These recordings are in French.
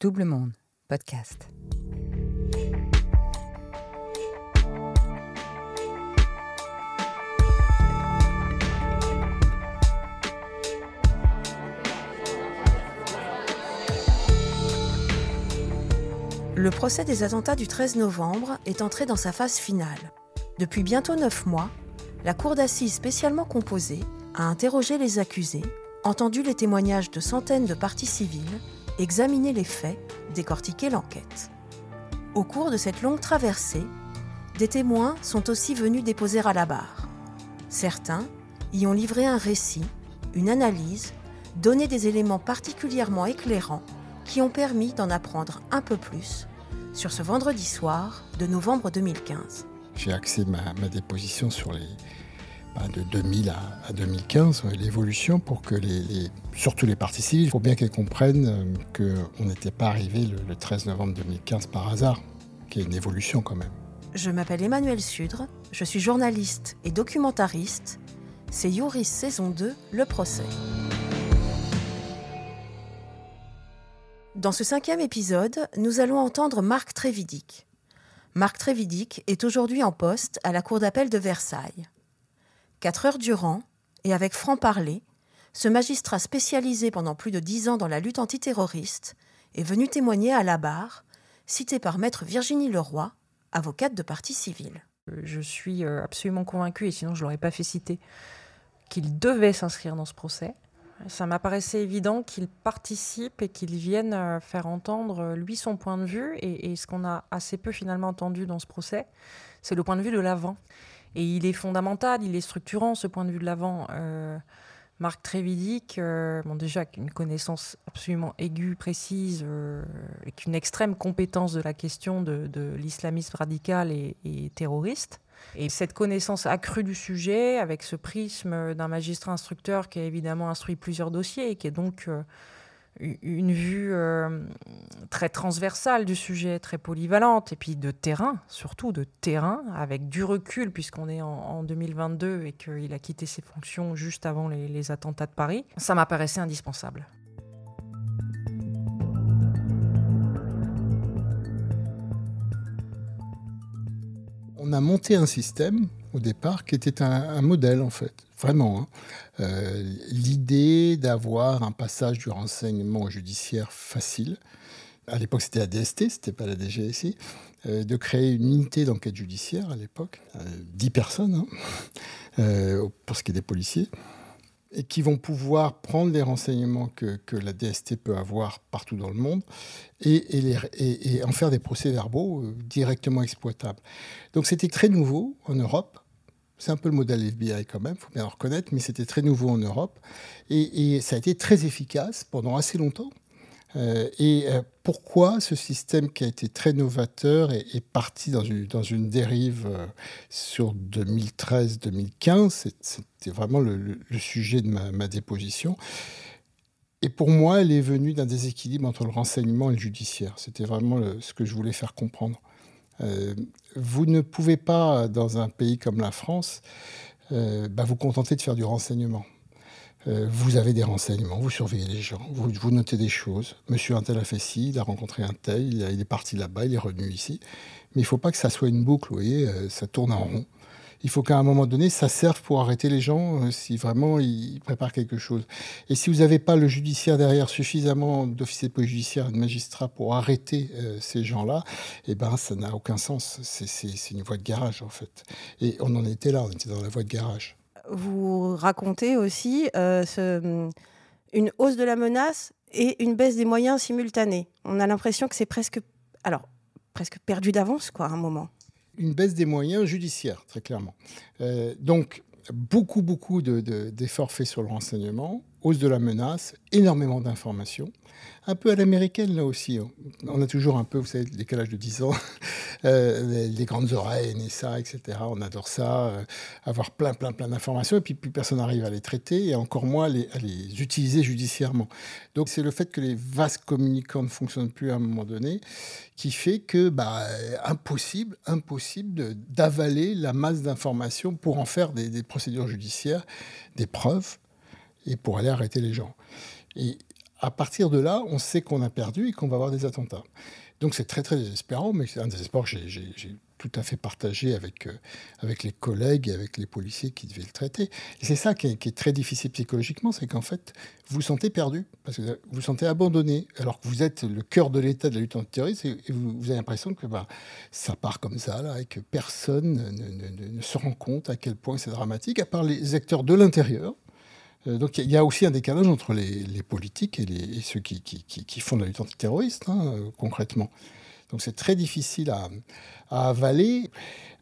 Double Monde, podcast. Le procès des attentats du 13 novembre est entré dans sa phase finale. Depuis bientôt neuf mois, la Cour d'assises spécialement composée a interrogé les accusés, entendu les témoignages de centaines de parties civiles, examiné les faits, décortiqué l'enquête. Au cours de cette longue traversée, des témoins sont aussi venus déposer à la barre. Certains y ont livré un récit, une analyse, donné des éléments particulièrement éclairants qui ont permis d'en apprendre un peu plus sur ce vendredi soir de novembre 2015. J'ai axé ma, déposition sur les, de 2000 à, 2015, l'évolution pour que les, surtout les parties civiles, il faut bien qu'elles comprennent euh, qu'on n'était pas arrivé le, le 13 novembre 2015 par hasard, qu'il y une évolution quand même. Je m'appelle Emmanuel Sudre, je suis journaliste et documentariste. C'est Youris saison 2, le procès. Dans ce cinquième épisode, nous allons entendre Marc Trévidic. Marc Trévidic est aujourd'hui en poste à la Cour d'appel de Versailles. Quatre heures durant, et avec franc-parler, ce magistrat spécialisé pendant plus de dix ans dans la lutte antiterroriste est venu témoigner à la barre, cité par maître Virginie Leroy, avocate de partie civile. Je suis euh, absolument convaincue, et sinon je ne l'aurais pas fait citer, qu'il devait s'inscrire dans ce procès. Ça m'apparaissait évident qu'il participe et qu'il vienne euh, faire entendre, euh, lui, son point de vue. Et, ce qu'on a assez peu finalement entendu dans ce procès, c'est le point de vue de l'avant. Et il est fondamental, il est structurant, ce point de vue de l'avant. Euh, Marc Trévidic, bon, déjà une connaissance absolument aiguë, précise, et qu'une extrême compétence de la question de, l'islamisme radical et terroriste. Et cette connaissance accrue du sujet, avec ce prisme d'un magistrat instructeur qui a évidemment instruit plusieurs dossiers et qui est donc euh, une vue très transversale du sujet, très polyvalente, et puis de terrain, surtout de terrain, avec du recul, puisqu'on est en, 2022 et qu'il a quitté ses fonctions juste avant les, les attentats de Paris, ça m'apparaissait indispensable. on a monté un système au départ qui était un, modèle en fait, vraiment. Hein. Euh, l'idée d'avoir un passage du renseignement judiciaire facile, à l'époque c'était la DST, c'était pas la DGSI, euh, de créer une unité d'enquête judiciaire à l'époque, 10 euh, personnes hein, pour ce qui est des policiers, et qui vont pouvoir prendre les renseignements que, la DST peut avoir partout dans le monde et, en faire des procès-verbaux euh, directement exploitables. Donc c'était très nouveau en Europe. C'est un peu le modèle FBI quand même, faut bien le reconnaître, mais c'était très nouveau en Europe. et, ça a été très efficace pendant assez longtemps. Euh, et euh, pourquoi ce système qui a été très novateur est, parti dans une, dans une dérive euh, sur 2013-2015 C'était vraiment le, sujet de ma, déposition. Et pour moi, elle est venue d'un déséquilibre entre le renseignement et le judiciaire. C'était vraiment ce que je voulais faire comprendre. Vous ne pouvez pas, dans un pays comme la France, bah, vous contenter de faire du renseignement. Euh, vous avez des renseignements, vous surveillez les gens, vous, notez des choses. Monsieur un tel a fait ci, il a rencontré un tel, il, est parti là-bas, il est revenu ici. Mais il ne faut pas que ça soit une boucle, vous voyez, euh, ça tourne en rond. Il faut qu'à un moment donné, ça serve pour arrêter les gens euh, si vraiment ils préparent quelque chose. Et si vous n'avez pas le judiciaire derrière suffisamment d'officiers de police judiciaire et de magistrats pour arrêter ces gens-là, eh ben, ça n'a aucun sens. C'est une voie de garage, en fait. Et on en était là, on était dans la voie de garage vous racontez aussi euh, une hausse de la menace et une baisse des moyens simultanés. On a l'impression que c'est presque, alors, presque perdu d'avance, quoi, à un moment. Une baisse des moyens judiciaires, très clairement. Euh, donc, beaucoup, beaucoup d'efforts faits sur le renseignement, hausse de la menace, énormément d'informations. Un peu à l'américaine, là aussi. Hein. On a toujours un peu, vous savez, le décalage de 10 ans, euh, les, grandes oreilles, NSA, etc. On adore ça, euh, avoir plein, plein, plein d'informations, et puis plus personne n'arrive à les traiter, et encore moins à les, utiliser judiciairement. Donc c'est le fait que les vases communicants ne fonctionnent plus à un moment donné qui fait que, bah, impossible, impossible d'avaler la masse d'informations pour en faire des, des procédures judiciaires, des preuves, et pour aller arrêter les gens. Et à partir de là, on sait qu'on a perdu et qu'on va avoir des attentats. Donc c'est très très désespérant, mais c'est un désespoir que j'ai tout à fait partagé avec, euh, avec les collègues et avec les policiers qui devaient le traiter. Et c'est ça qui est, très difficile psychologiquement, c'est qu'en fait, vous vous sentez perdu, parce que vous vous sentez abandonné, alors que vous êtes le cœur de l'État de la lutte antiterroriste, et, vous, avez l'impression que bah, ça part comme ça, et que personne ne, se rend compte à quel point c'est dramatique, à part les acteurs de l'intérieur, donc il y a aussi un décalage entre les, politiques et, ceux qui, qui, font de la lutte antiterroriste, hein, euh, concrètement. Donc c'est très difficile à, avaler.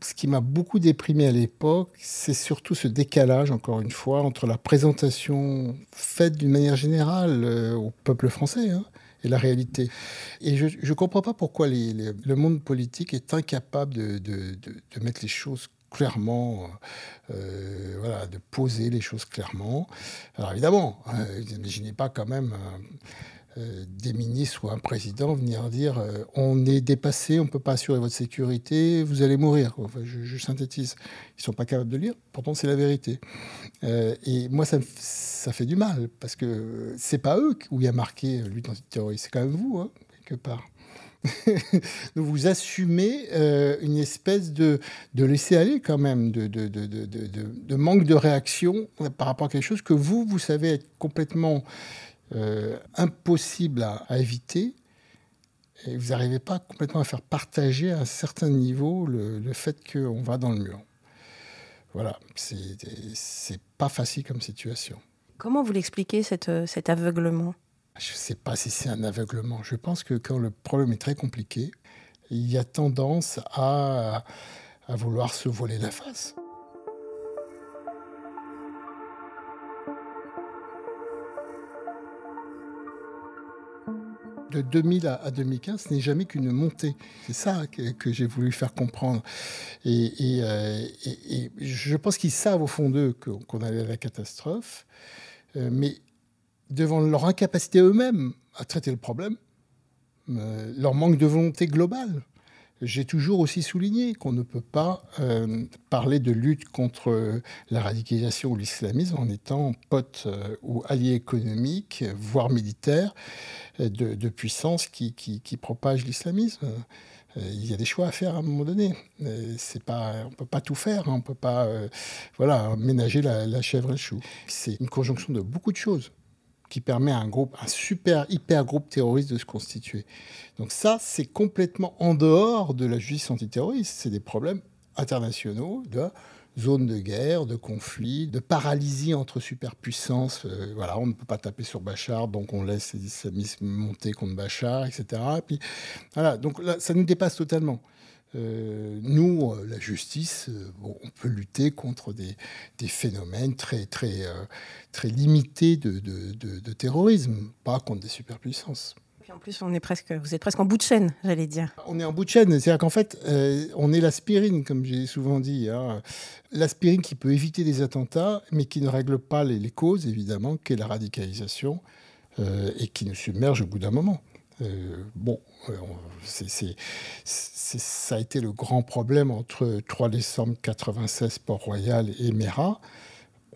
Ce qui m'a beaucoup déprimé à l'époque, c'est surtout ce décalage, encore une fois, entre la présentation faite d'une manière générale euh, au peuple français hein, et la réalité. Et je ne comprends pas pourquoi le monde politique est incapable de, de mettre les choses clairement, euh, voilà, de poser les choses clairement. Alors évidemment, euh, n'imaginez pas quand même euh, des ministres ou un président venir dire on est dépassé, on ne peut pas assurer votre sécurité, vous allez mourir. je, synthétise. Ils ne sont pas capables de lire, pourtant c'est la vérité. et moi, ça, ça fait du mal, parce que c'est pas eux où il y a marqué lutte antiterroriste, c'est quand même vous, hein, quelque part. vous assumez euh, une espèce de, de laisser aller quand même, de, de, de, manque de réaction par rapport à quelque chose que vous, vous savez être complètement euh, impossible à, éviter. Et vous n'arrivez pas complètement à faire partager à un certain niveau le, le fait qu'on va dans le mur. Voilà, c'est pas facile comme situation. Comment vous l'expliquez, cet aveuglement? Je ne sais pas si c'est un aveuglement. Je pense que quand le problème est très compliqué, il y a tendance à, à vouloir se voler la face. de 2000 à 2015, ce n'est jamais qu'une montée. C'est ça que, j'ai voulu faire comprendre. Et, euh, je pense qu'ils savent au fond d'eux qu'on allait à la catastrophe. Euh, mais devant leur incapacité eux-mêmes à traiter le problème, euh, leur manque de volonté globale. J'ai toujours aussi souligné qu'on ne peut pas euh, parler de lutte contre la radicalisation ou l'islamisme en étant pote euh, ou allié économique, voire militaire, de, puissance qui, qui, propage l'islamisme. Il y a des choix à faire à un moment donné. C'est pas, on peut pas tout faire, hein. on peut pas voilà, ménager la chèvre et le chou. C'est une conjonction de beaucoup de choses qui permet à un groupe, un super hyper groupe terroriste de se constituer. Donc ça, c'est complètement en dehors de la justice antiterroriste. C'est des problèmes internationaux de zones de guerre, de conflits, de paralysie entre superpuissances. Euh, voilà, on ne peut pas taper sur Bachar, donc on laisse les islamistes monter contre Bachar, etc. Et puis, voilà, donc ça nous dépasse totalement. Euh, nous, euh, la justice, euh, on peut lutter contre des, phénomènes très, très, très limités de, terrorisme, pas contre des superpuissances. Puis en plus, on est presque, vous êtes presque en bout de chaîne, j'allais dire. On est en bout de chaîne, c'est-à-dire qu'en fait, on est l'aspirine, comme j'ai souvent dit. Hein. L'aspirine qui peut éviter des attentats, mais qui ne règle pas les, les causes, évidemment, qu'est la radicalisation, et qui nous submerge au bout d'un moment. Euh, bon, euh, ça a été le grand problème entre 3 décembre 96, Port-Royal et Mera.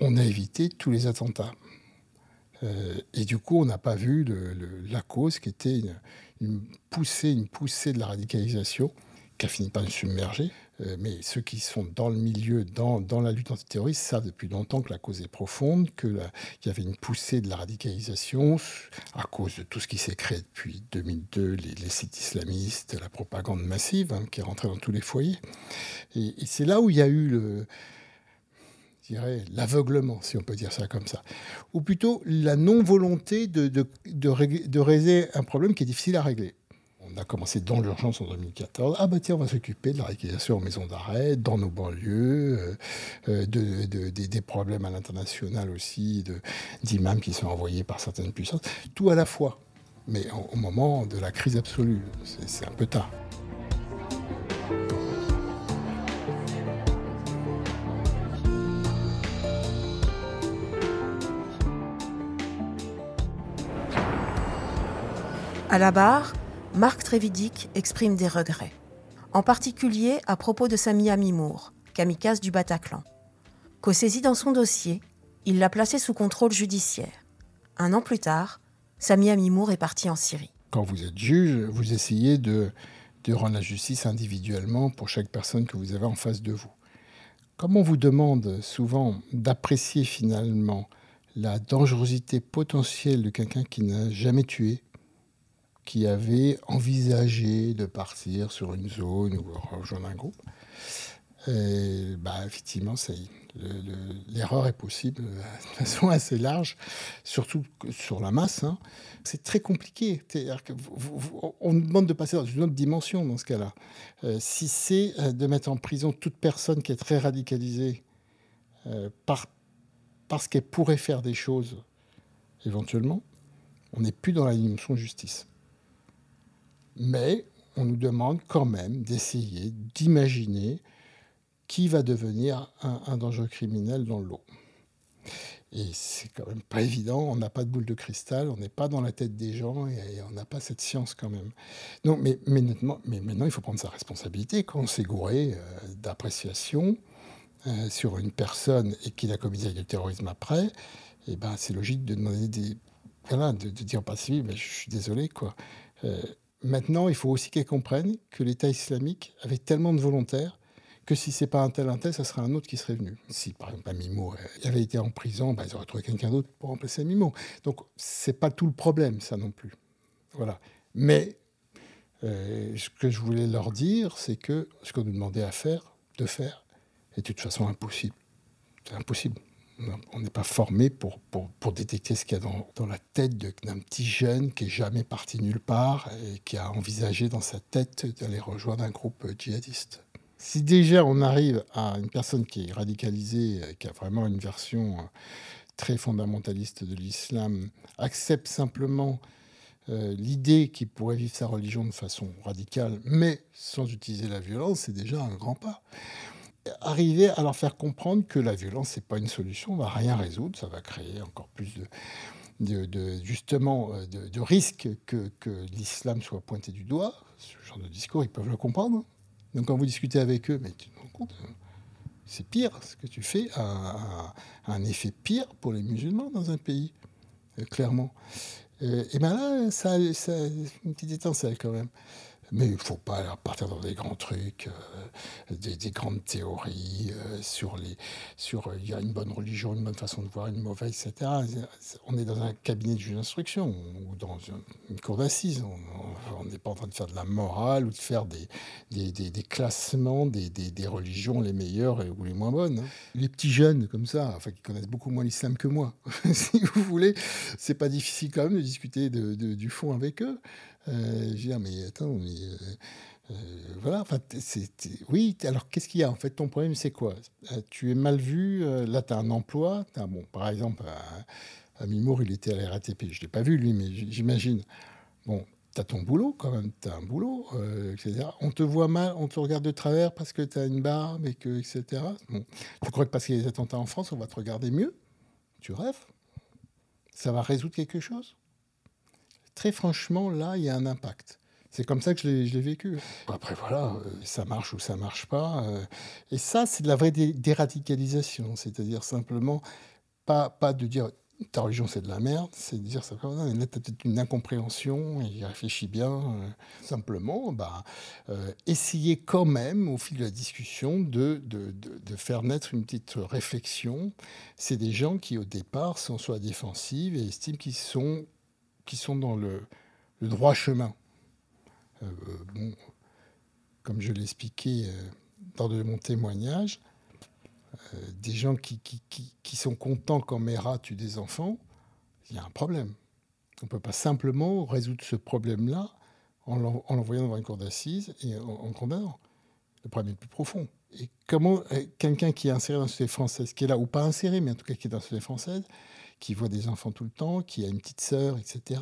On a évité tous les attentats. Euh, et du coup, on n'a pas vu la cause qui était une, poussée, une poussée de la radicalisation qui a fini par nous submerger. Euh, mais ceux qui sont dans le milieu, dans, dans, la lutte antiterroriste, savent depuis longtemps que la cause est profonde, qu'il y avait une poussée de la radicalisation à cause de tout ce qui s'est créé depuis 2002, les, sites islamistes, la propagande massive hein, qui est rentrée dans tous les foyers. Et, c'est là où il y a eu le, l'aveuglement, si on peut dire ça comme ça, ou plutôt la non-volonté de, de, de, de, régler un problème qui est difficile à régler on a commencé dans l'urgence en 2014. Ah bah tiens, on va s'occuper de la réquisition en maison d'arrêt, dans nos banlieues, euh, euh, des problèmes à l'international aussi, d'imams qui sont envoyés par certaines puissances. Tout à la fois, mais au moment de la crise absolue. C'est un peu tard. À la barre, Marc Trévidic exprime des regrets, en particulier à propos de sa Miami Moore, kamikaze du Bataclan. Qu'au saisi dans son dossier, il l'a placé sous contrôle judiciaire. Un an plus tard, Samia Mimour est partie en Syrie. Quand vous êtes juge, vous essayez de, de rendre la justice individuellement pour chaque personne que vous avez en face de vous. Comme on vous demande souvent d'apprécier finalement la dangerosité potentielle de quelqu'un qui n'a jamais tué, qui avait envisagé de partir sur une zone ou rejoindre un groupe, et bah, effectivement, l'erreur est possible de façon assez large, surtout sur la masse. Hein. C'est très compliqué. On nous demande de passer dans une autre dimension dans ce cas-là. Euh, si c'est euh, de mettre en prison toute personne qui est très radicalisée euh, par, parce qu'elle pourrait faire des choses éventuellement, on n'est plus dans la dimension justice. Mais on nous demande quand même d'essayer d'imaginer qui va devenir un, danger criminel dans l'eau. Et c'est quand même pas évident, on n'a pas de boule de cristal, on n'est pas dans la tête des gens et, on n'a pas cette science quand même. Donc, mais, mais, mais, maintenant, il faut prendre sa responsabilité. Quand on s'est gouré euh, d'appréciation euh, sur une personne et qu'il a commis du terrorisme après, et eh ben, c'est logique de demander des. Voilà, de, dire pas si, mais je suis désolé, quoi. Euh, maintenant, il faut aussi qu'elle comprenne que l'État islamique avait tellement de volontaires que si c'est pas un tel, un tel, ça serait un autre qui serait venu. Si par exemple Mimo avait été en prison, bah, ils auraient trouvé quelqu'un d'autre pour remplacer Mimo. Donc c'est pas tout le problème, ça non plus. Voilà. Mais euh, ce que je voulais leur dire, c'est que ce qu'on nous demandait à faire, de faire, est de toute façon impossible. C'est impossible. On n'est pas formé pour, pour, détecter ce qu'il y a dans, la tête d'un petit jeune qui est jamais parti nulle part et qui a envisagé dans sa tête d'aller rejoindre un groupe djihadiste. Si déjà on arrive à une personne qui est radicalisée, qui a vraiment une version euh, très fondamentaliste de l'islam, accepte simplement euh, l'idée qu'il pourrait vivre sa religion de façon radicale, mais sans utiliser la violence, c'est déjà un grand pas. Arriver à leur faire comprendre que la violence, n'est pas une solution, va rien résoudre, ça va créer encore plus de, justement euh, de, risques que, que l'islam soit pointé du doigt. Ce genre de discours, ils peuvent le comprendre. Donc quand vous discutez avec eux, mais tu te rends compte, euh, c'est pire. Ce que tu fais a, un effet pire pour les musulmans dans un pays, euh, clairement. Et bien là, ça, ça, une petite étincelle quand même. Mais il ne faut pas partir dans des grands trucs, euh, des, grandes théories euh, sur les, sur euh, il y a une bonne religion, une bonne façon de voir, une mauvaise, etc. On est dans un cabinet de juge d'instruction ou dans une, cour d'assises. On n'est pas en train de faire de la morale ou de faire des, des, des, classements des, des, religions les meilleures ou les moins bonnes. Les petits jeunes comme ça, enfin qui connaissent beaucoup moins l'islam que moi, si vous voulez, c'est pas difficile quand même de discuter du fond avec eux. Euh, je dis, mais attends, mais. Euh, euh, voilà, enfin, oui, alors qu'est-ce qu'il y a En fait, ton problème, c'est quoi? Tu es mal vu, là, tu as un emploi. As, bon, par exemple, à, Mimour, il était à la RATP. Je ne l'ai pas vu, lui, mais j'imagine. Bon, tu as ton boulot quand même, tu as un boulot, etc. On te voit mal, on te regarde de travers parce que tu as une barbe, et que, etc. Bon, tu crois que parce qu'il y a des attentats en France, on va te regarder mieux? Tu rêves? Ça va résoudre quelque chose? Très franchement, là, il y a un impact. C'est comme ça que je l'ai vécu. Après, voilà, euh, ça marche ou ça marche pas. Euh, et ça, c'est de la vraie déradicalisation. C'est-à-dire simplement, pas, pas de dire ta religion c'est de la merde, c'est de dire simplement, là, tu as peut-être une incompréhension, et il réfléchit bien. Euh, simplement, bah, essayer quand même, au fil de la discussion, de, de, de, faire naître une petite réflexion. C'est des gens qui, au départ, sont soit défensifs et estiment qu'ils sont qui sont dans le, droit chemin. Euh, comme je l'expliquais euh, dans de mon témoignage, euh, des gens qui, sont contents quand Mera tue des enfants, il y a un problème. On ne peut pas simplement résoudre ce problème-là en l'envoyant dans une cour d'assises et en, condamnant. Le problème est plus profond. Et comment quelqu'un qui est inséré dans la société française, qui est là, ou pas inséré, mais en tout cas qui est dans la société française, qui voit des enfants tout le temps, qui a une petite sœur, etc.,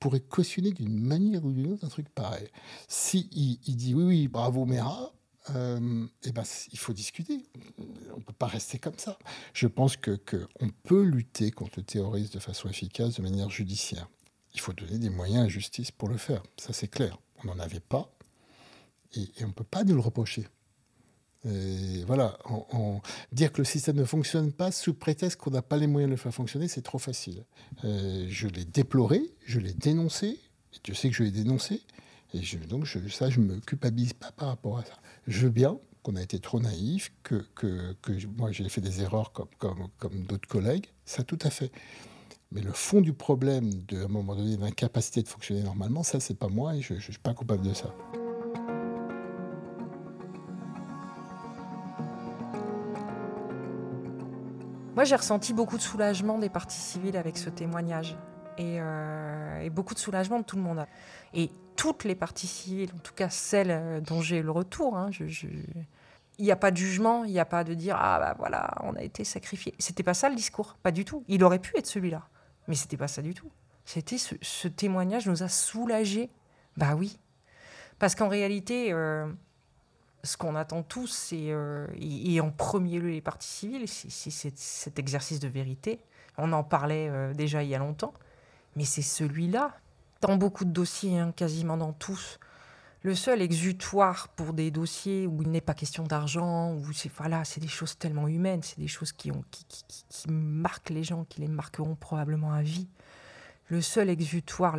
pourrait cautionner d'une manière ou d'une autre un truc pareil. Si il, dit oui, oui, bravo Mera, euh, eh ben, il faut discuter. On ne peut pas rester comme ça. Je pense qu'on que peut lutter contre le terrorisme de façon efficace de manière judiciaire. Il faut donner des moyens à la justice pour le faire. Ça, c'est clair. On n'en avait pas et, et on ne peut pas nous le reprocher. Et voilà, dire que le système ne fonctionne pas sous prétexte qu'on n'a pas les moyens de le faire fonctionner, c'est trop facile. Euh, je l'ai déploré, je l'ai dénoncé, et Dieu sait que je l'ai dénoncé, et donc ça, je ne me culpabilise pas par rapport à ça. Je veux bien qu'on a été trop naïf, que, moi j'ai fait des erreurs comme, d'autres collègues, ça tout à fait. Mais le fond du problème, à un moment donné, d'incapacité de fonctionner normalement, ça, c'est pas moi et je ne suis pas coupable de ça. Moi, j'ai ressenti beaucoup de soulagement des parties civiles avec ce témoignage. Euh, et, beaucoup de soulagement de tout le monde. Et toutes les parties civiles, en tout cas celles euh, dont j'ai eu le retour, hein, il n'y a pas de jugement, il n'y a pas de dire ah bah voilà, on a été sacrifié. C'était pas ça le discours, pas du tout. Il aurait pu être celui-là, mais c'était pas ça du tout. C'était ce, témoignage nous a soulagés. Bah oui, parce qu'en réalité, euh, ce qu'on attend tous, euh, et, en premier lieu les parties civiles, c'est cet exercice de vérité. On en parlait euh, déjà il y a longtemps, mais c'est celui-là. Dans beaucoup de dossiers, hein, quasiment dans tous, le seul exutoire pour des dossiers où il n'est pas question d'argent, où c'est voilà, c'est des choses tellement humaines, c'est des choses qui, ont, qui, qui, marquent les gens, qui les marqueront probablement à vie. Le seul exutoire,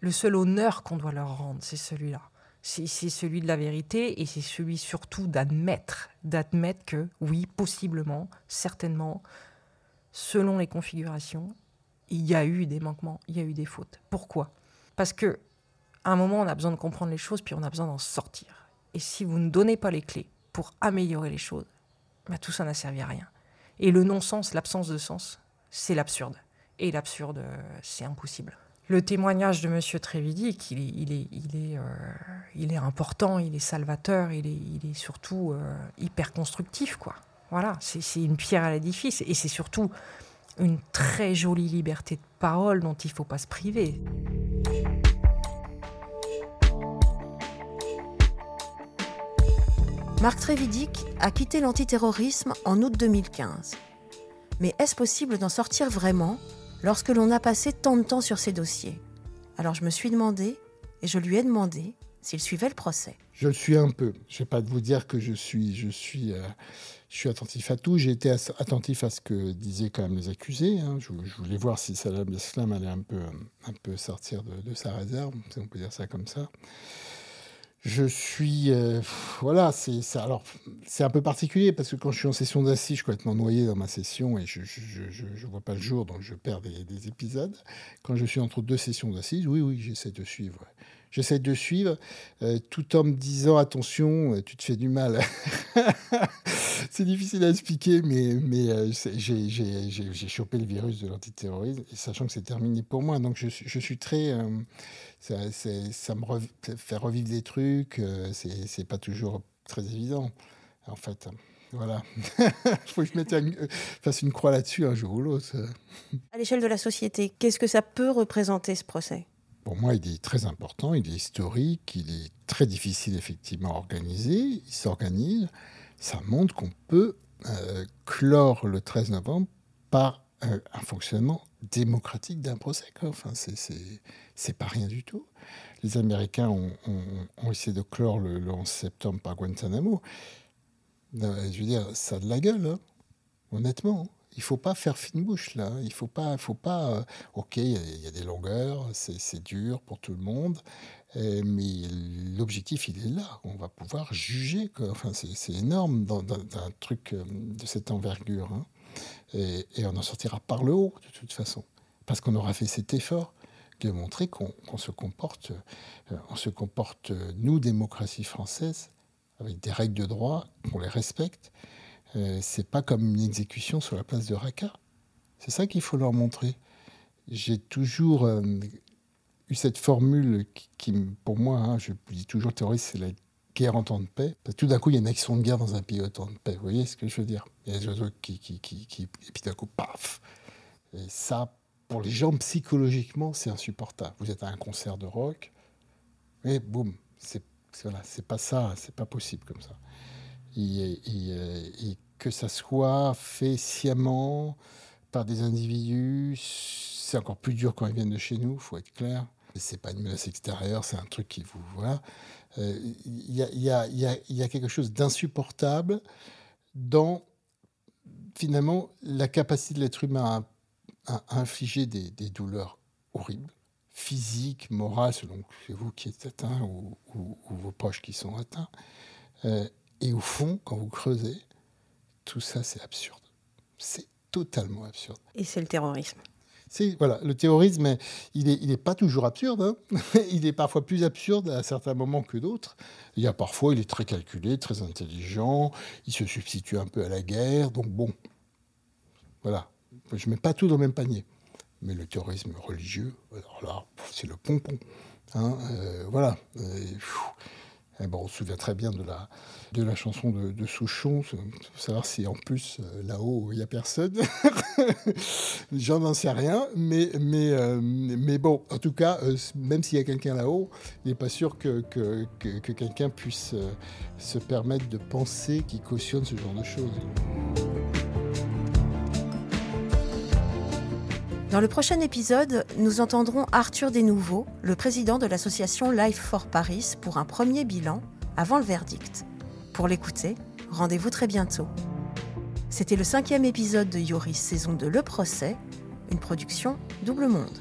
le seul honneur qu'on doit leur rendre, c'est celui-là c'est celui de la vérité et c'est celui surtout d'admettre, d'admettre que oui, possiblement, certainement, selon les configurations, il y a eu des manquements, il y a eu des fautes. Pourquoi? Parce que à un moment, on a besoin de comprendre les choses, puis on a besoin d'en sortir. Et si vous ne donnez pas les clés pour améliorer les choses, bah, tout ça n'a servi à rien. Et le non-sens, l'absence de sens, c'est l'absurde. Et l'absurde, euh, c'est impossible le témoignage de M. Trévidic, euh, il est important, il est salvateur, il est, il est surtout euh, hyper constructif. Quoi. Voilà, c'est une pierre à l'édifice et c'est surtout une très jolie liberté de parole dont il ne faut pas se priver. Marc Trévidic a quitté l'antiterrorisme en août 2015. Mais est-ce possible d'en sortir vraiment? Lorsque l'on a passé tant de temps sur ces dossiers. Alors je me suis demandé, et je lui ai demandé, s'il suivait le procès. Je le suis un peu. Je ne vais pas vous dire que je suis, je suis, euh, je suis attentif à tout. J'ai été attentif à ce que disaient quand même les accusés. Hein. Je, voulais voir si Salah Abdeslam allait un peu, un peu sortir de, de, sa réserve, si on peut dire ça comme ça je suis euh, voilà c'est ça alors c'est un peu particulier parce que quand je suis en session d'assises je suis complètement noyé dans ma session et je je, je, vois pas le jour donc je perds des, des épisodes. Quand je suis entre deux sessions d'assises oui oui j'essaie de suivre j'essaie de suivre euh, tout en me disant attention euh, tu te fais du mal c'est difficile à expliquer mais mais j'ai chopé le virus de l'antiterrorisme sachant que c'est terminé pour moi donc je, je suis très ça, ça me fait revivre des trucs, euh, c'est pas toujours très évident, en fait. Voilà. Il faut que je mette fasse une croix là-dessus un jour ou l'autre. À l'échelle de la société, qu'est-ce que ça peut représenter ce procès? Pour moi, il est très important, il est historique, il est très difficile effectivement à organiser, il s'organise. Ça montre qu'on peut euh, clore le 13 novembre par euh, un fonctionnement démocratique d'un procès. Enfin, c'est pas rien du tout. Les Américains ont, essayé de clore le, 11 septembre par Guantanamo. Je veux dire, ça a de la gueule, hein, honnêtement. Il faut pas faire fine bouche là. Il faut pas, faut pas. Euh, ok, il y, a des longueurs, c'est dur pour tout le monde, mais l'objectif il est là. On va pouvoir juger. Enfin, c'est énorme d'un truc de cette envergure. Hein. Et, on en sortira par le haut, de toute façon. Parce qu'on aura fait cet effort de montrer qu'on se comporte, euh, on se comporte, nous, démocratie française, avec des règles de droit, qu'on les respecte. Euh, c'est pas comme une exécution sur la place de Raqqa. C'est ça qu'il faut leur montrer. J'ai toujours euh, eu cette formule qui, pour moi, hein, je dis toujours terroriste, c'est la guerre en temps de paix. tout d'un coup, il y a une action de guerre dans un pays en temps de paix. Vous voyez ce que je veux dire? Il y a des oiseaux qui, Et puis d'un coup, paf ça, pour les gens, psychologiquement, c'est insupportable. Vous êtes à un concert de rock, et boum, c'est voilà, pas ça, c'est pas possible comme ça. Et, et, que ça soit fait sciemment par des individus, c'est encore plus dur quand ils viennent de chez nous, faut être clair. C'est pas une menace extérieure, c'est un truc qui vous. Voilà. Il y, a, y, a, quelque chose d'insupportable dans, finalement, la capacité de l'être humain à, infliger des, douleurs horribles, physiques, morales, selon que c'est vous qui êtes atteint ou, vos proches qui sont atteints. Euh, et au fond, quand vous creusez, tout ça, c'est absurde. C'est totalement absurde. Et c'est le terrorisme. C'est voilà, le terrorisme, il n'est il est pas toujours absurde. Hein. il est parfois plus absurde à certains moments que d'autres. Il y a parfois, il est très calculé, très intelligent. Il se substitue un peu à la guerre. Donc bon, voilà. Je mets pas tout dans le même panier. Mais le terrorisme religieux, alors là, c'est le pompon. Hein. Euh, voilà. On se souvient très bien de la, chanson de, Souchon, savoir si en plus euh, là-haut il n'y a personne. J'en sais rien, euh, mais bon, en tout cas, euh, même s'il y a quelqu'un là-haut, il n'est pas sûr que quelqu'un puisse se permettre de penser qu'il cautionne ce genre de choses. Dans le prochain épisode, nous entendrons Arthur Desnouveaux, le président de l'association Life for Paris, pour un premier bilan avant le verdict. Pour l'écouter, rendez-vous très bientôt. C'était le cinquième épisode de Yoris saison de Le Procès, une production Double Monde.